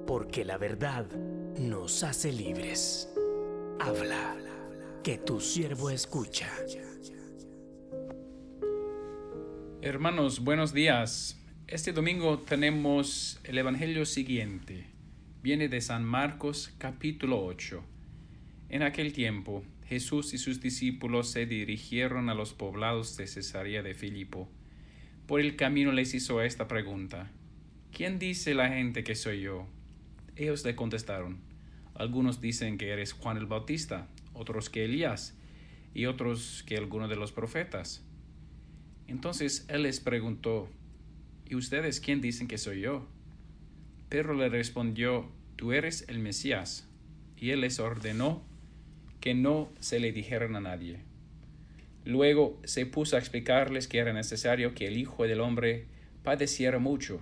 porque la verdad nos hace libres. Habla, que tu siervo escucha. Hermanos, buenos días. Este domingo tenemos el Evangelio siguiente. Viene de San Marcos capítulo 8. En aquel tiempo, Jesús y sus discípulos se dirigieron a los poblados de Cesarea de Filipo. Por el camino les hizo esta pregunta. ¿Quién dice la gente que soy yo? Ellos le contestaron. Algunos dicen que eres Juan el Bautista, otros que Elías, y otros que alguno de los profetas. Entonces él les preguntó, ¿Y ustedes quién dicen que soy yo? Pedro le respondió, Tú eres el Mesías. Y él les ordenó que no se le dijeran a nadie. Luego se puso a explicarles que era necesario que el Hijo del Hombre padeciera mucho,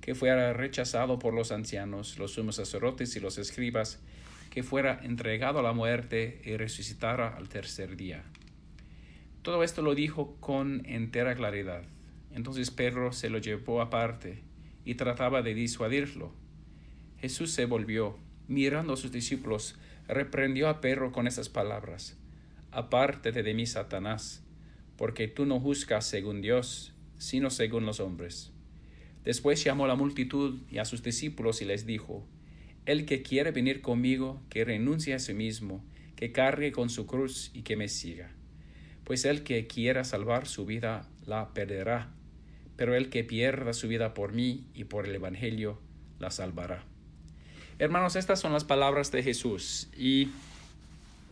que fuera rechazado por los ancianos, los sumos sacerdotes y los escribas, que fuera entregado a la muerte y resucitara al tercer día. Todo esto lo dijo con entera claridad. Entonces Pedro se lo llevó aparte y trataba de disuadirlo. Jesús se volvió, mirando a sus discípulos, reprendió a Pedro con estas palabras. Apártate de mí, Satanás, porque tú no juzgas según Dios, sino según los hombres. Después llamó a la multitud y a sus discípulos y les dijo, El que quiere venir conmigo, que renuncie a sí mismo, que cargue con su cruz y que me siga pues el que quiera salvar su vida la perderá, pero el que pierda su vida por mí y por el Evangelio la salvará. Hermanos, estas son las palabras de Jesús y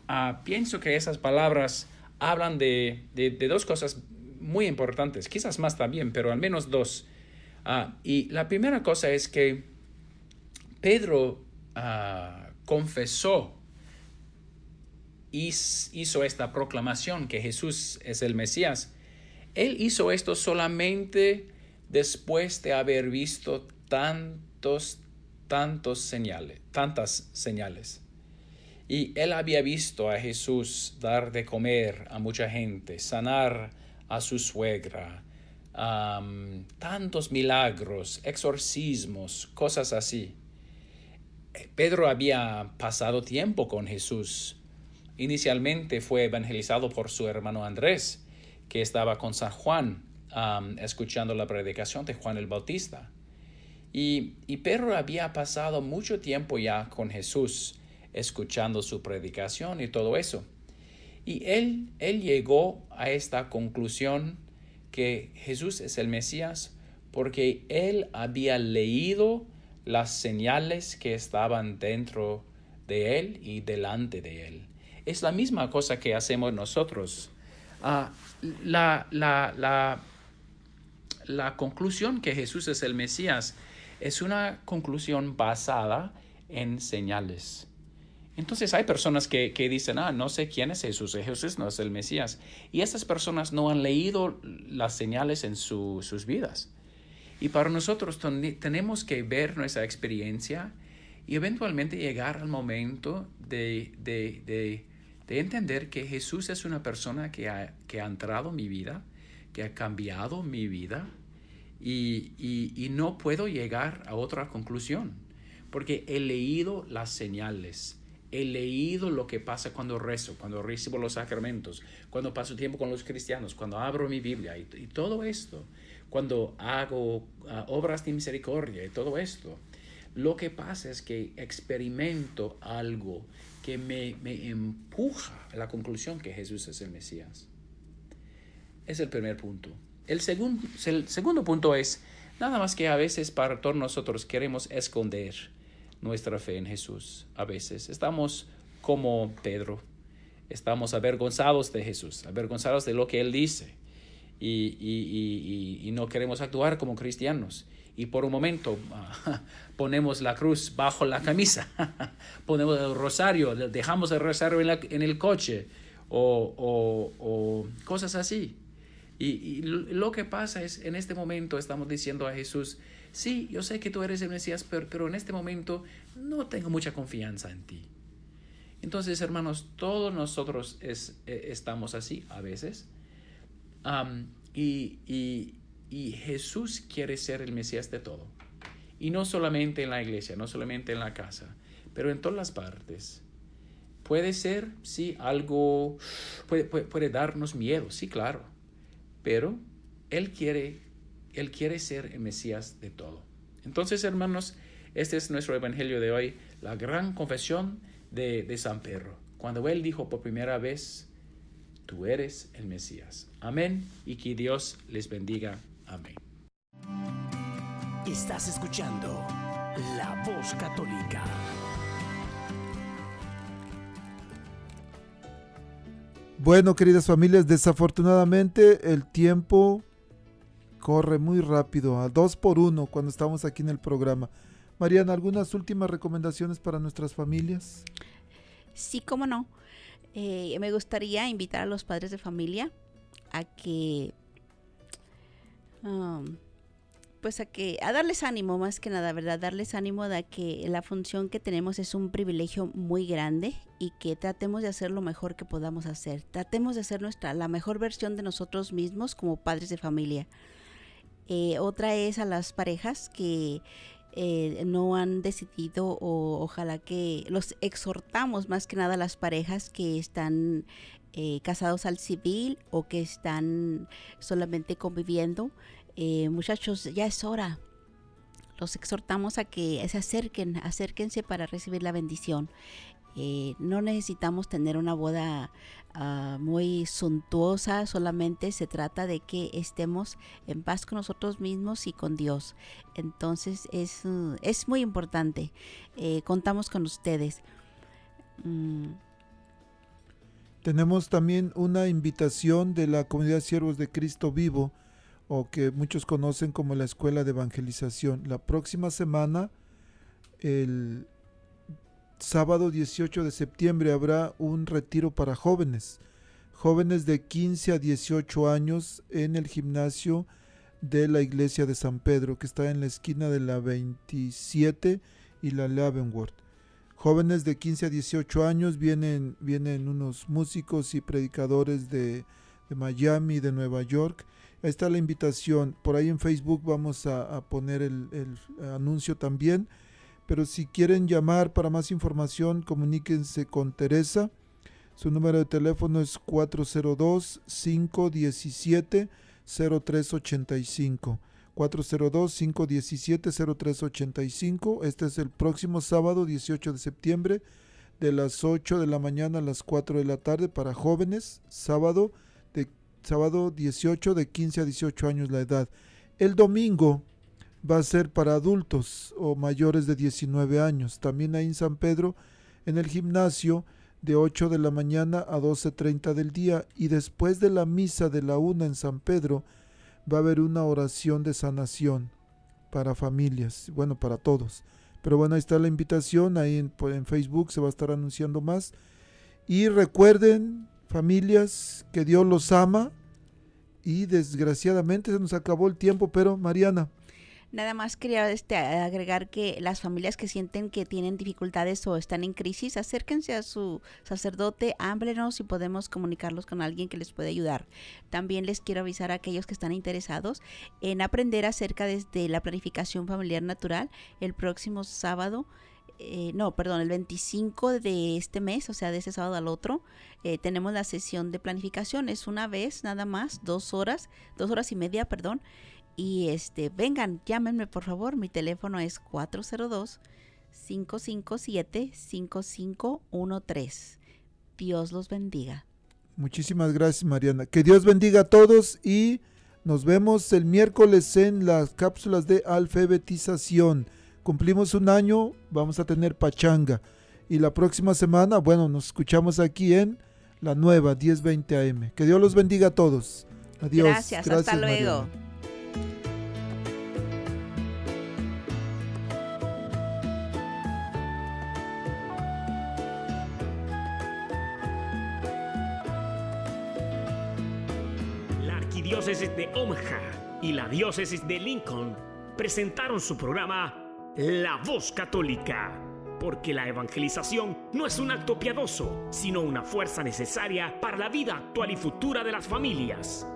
ah, pienso que esas palabras hablan de, de- dos cosas muy importantes, quizás más también, pero al menos dos. Ah, y la primera cosa es que Pedro ah, confesó hizo esta proclamación que Jesús es el Mesías, él hizo esto solamente después de haber visto tantos, tantos señales, tantas señales. Y él había visto a Jesús dar de comer a mucha gente, sanar a su suegra, am, tantos milagros, exorcismos, cosas así. Pedro había pasado tiempo con Jesús. Inicialmente fue evangelizado por su hermano Andrés, que estaba con San Juan, escuchando la predicación de Juan el Bautista. Y, y Pedro había pasado mucho tiempo ya con Jesús, escuchando su predicación y todo eso. Y él, él llegó a esta conclusión que Jesús es el Mesías porque él había leído las señales que estaban dentro de él y delante de él. Es la misma cosa que hacemos nosotros. Ah, la, la, la, la conclusión que Jesús es el Mesías es una conclusión basada en señales. Entonces hay personas que, que dicen, ah, no sé quién es Jesús, Jesús no es el Mesías. Y esas personas no han leído las señales en su- sus vidas. Y para nosotros ten- tenemos que ver nuestra experiencia y eventualmente llegar al momento de, de, de, de entender que Jesús es una persona que ha, que ha entrado en mi vida, que ha cambiado mi vida y, y, no puedo llegar a otra conclusión porque he leído las señales, he leído lo que pasa cuando rezo, cuando recibo los sacramentos, cuando paso tiempo con los cristianos, cuando abro mi Biblia y, y todo esto. cuando hago ah, obras de misericordia y todo esto, lo que pasa es que experimento algo que me, me empuja a la conclusión que Jesús es el Mesías. Es el primer punto. El, segundo el segundo punto es, nada más que a veces para todos nosotros queremos esconder nuestra fe en Jesús. A veces estamos como Pedro, estamos avergonzados de Jesús, avergonzados de lo que Él dice y, y, y, y no queremos actuar como cristianos. Y por un momento ponemos la cruz bajo la camisa, ponemos el rosario, dejamos el rosario en, la, en el coche o, o cosas así. Y, lo que pasa es, en este momento estamos diciendo a Jesús, sí, yo sé que tú eres el Mesías, pero, pero en este momento no tengo mucha confianza en ti. Entonces, hermanos, todos nosotros es, estamos así a veces. Um, y, y, y Jesús quiere ser el Mesías de todo. Y no solamente en la iglesia, no solamente en la casa, pero en todas las partes. Puede ser, sí, algo, puede, puede, puede darnos miedo, sí, claro, pero Él quiere, Él quiere ser el Mesías de todo. Entonces, hermanos, este es nuestro Evangelio de hoy, la gran confesión de, de San Pedro. Cuando Él dijo por primera vez, tú eres el Mesías. Amén y que Dios les bendiga. Amén. Estás escuchando La Voz Católica. Bueno, queridas familias, desafortunadamente el tiempo corre muy rápido, a dos por uno cuando estamos aquí en el programa. Mariana, ¿algunas últimas recomendaciones para nuestras familias? Sí, cómo no. Eh, me gustaría invitar a los padres de familia a que um, pues a que a darles ánimo más que nada, ¿verdad? Darles ánimo de que la función que tenemos es un privilegio muy grande y que tratemos de hacer lo mejor que podamos hacer. Tratemos de hacer nuestra la mejor versión de nosotros mismos como padres de familia. Eh, otra es a las parejas que eh, no han decidido o ojalá que los exhortamos más que nada a las parejas que están eh, casados al civil o que están solamente conviviendo eh, muchachos, ya es hora. Los exhortamos a que se acerquen, acérquense para recibir la bendición. Eh, no necesitamos tener una boda uh, muy suntuosa, solamente se trata de que estemos en paz con nosotros mismos y con Dios. Entonces es, uh, es muy importante. Eh, contamos con ustedes. Mm. Tenemos también una invitación de la comunidad Siervos de Cristo Vivo o que muchos conocen como la Escuela de Evangelización. La próxima semana, el sábado 18 de septiembre, habrá un retiro para jóvenes, jóvenes de 15 a 18 años en el gimnasio de la iglesia de San Pedro, que está en la esquina de la 27 y la Leavenworth. Jóvenes de 15 a 18 años vienen, vienen unos músicos y predicadores de, de Miami, de Nueva York, Ahí está la invitación. Por ahí en Facebook vamos a, poner el, anuncio también. Pero si quieren llamar para más información, comuníquense con Teresa. Su número de teléfono es 402-517-0385. 402-517-0385. Este es el próximo sábado 18 de septiembre de las 8 de la mañana a las 4 de la tarde para jóvenes. Sábado sábado 18 de 15 a 18 años la edad. El domingo va a ser para adultos o mayores de 19 años. También ahí en San Pedro, en el gimnasio, de 8 de la mañana a 12.30 del día. Y después de la misa de la una en San Pedro, va a haber una oración de sanación para familias, bueno, para todos. Pero bueno, ahí está la invitación, ahí en, en Facebook se va a estar anunciando más. Y recuerden familias, que Dios los ama y desgraciadamente se nos acabó el tiempo, pero Mariana. Nada más quería este, agregar que las familias que sienten que tienen dificultades o están en crisis, acérquense a su sacerdote, háblenos y podemos comunicarlos con alguien que les puede ayudar. También les quiero avisar a aquellos que están interesados en aprender acerca de la planificación familiar natural el próximo sábado eh, no, perdón, el 25 de este mes, o sea, de ese sábado al otro, eh, tenemos la sesión de planificación. Es una vez nada más, dos horas, dos horas y media, perdón. Y este, vengan, llámenme por favor. Mi teléfono es 402 557 5513. Dios los bendiga. Muchísimas gracias, Mariana. Que Dios bendiga a todos y nos vemos el miércoles en las cápsulas de alfabetización. Cumplimos un año, vamos a tener pachanga. Y la próxima semana, bueno, nos escuchamos aquí en la nueva 1020 AM. Que Dios los bendiga a todos. Adiós. Gracias, hasta luego. Mariana. La Arquidiócesis de Omaha y la Diócesis de Lincoln presentaron su programa La Voz Católica, porque la evangelización no es un acto piadoso, sino una fuerza necesaria para la vida actual y futura de las familias.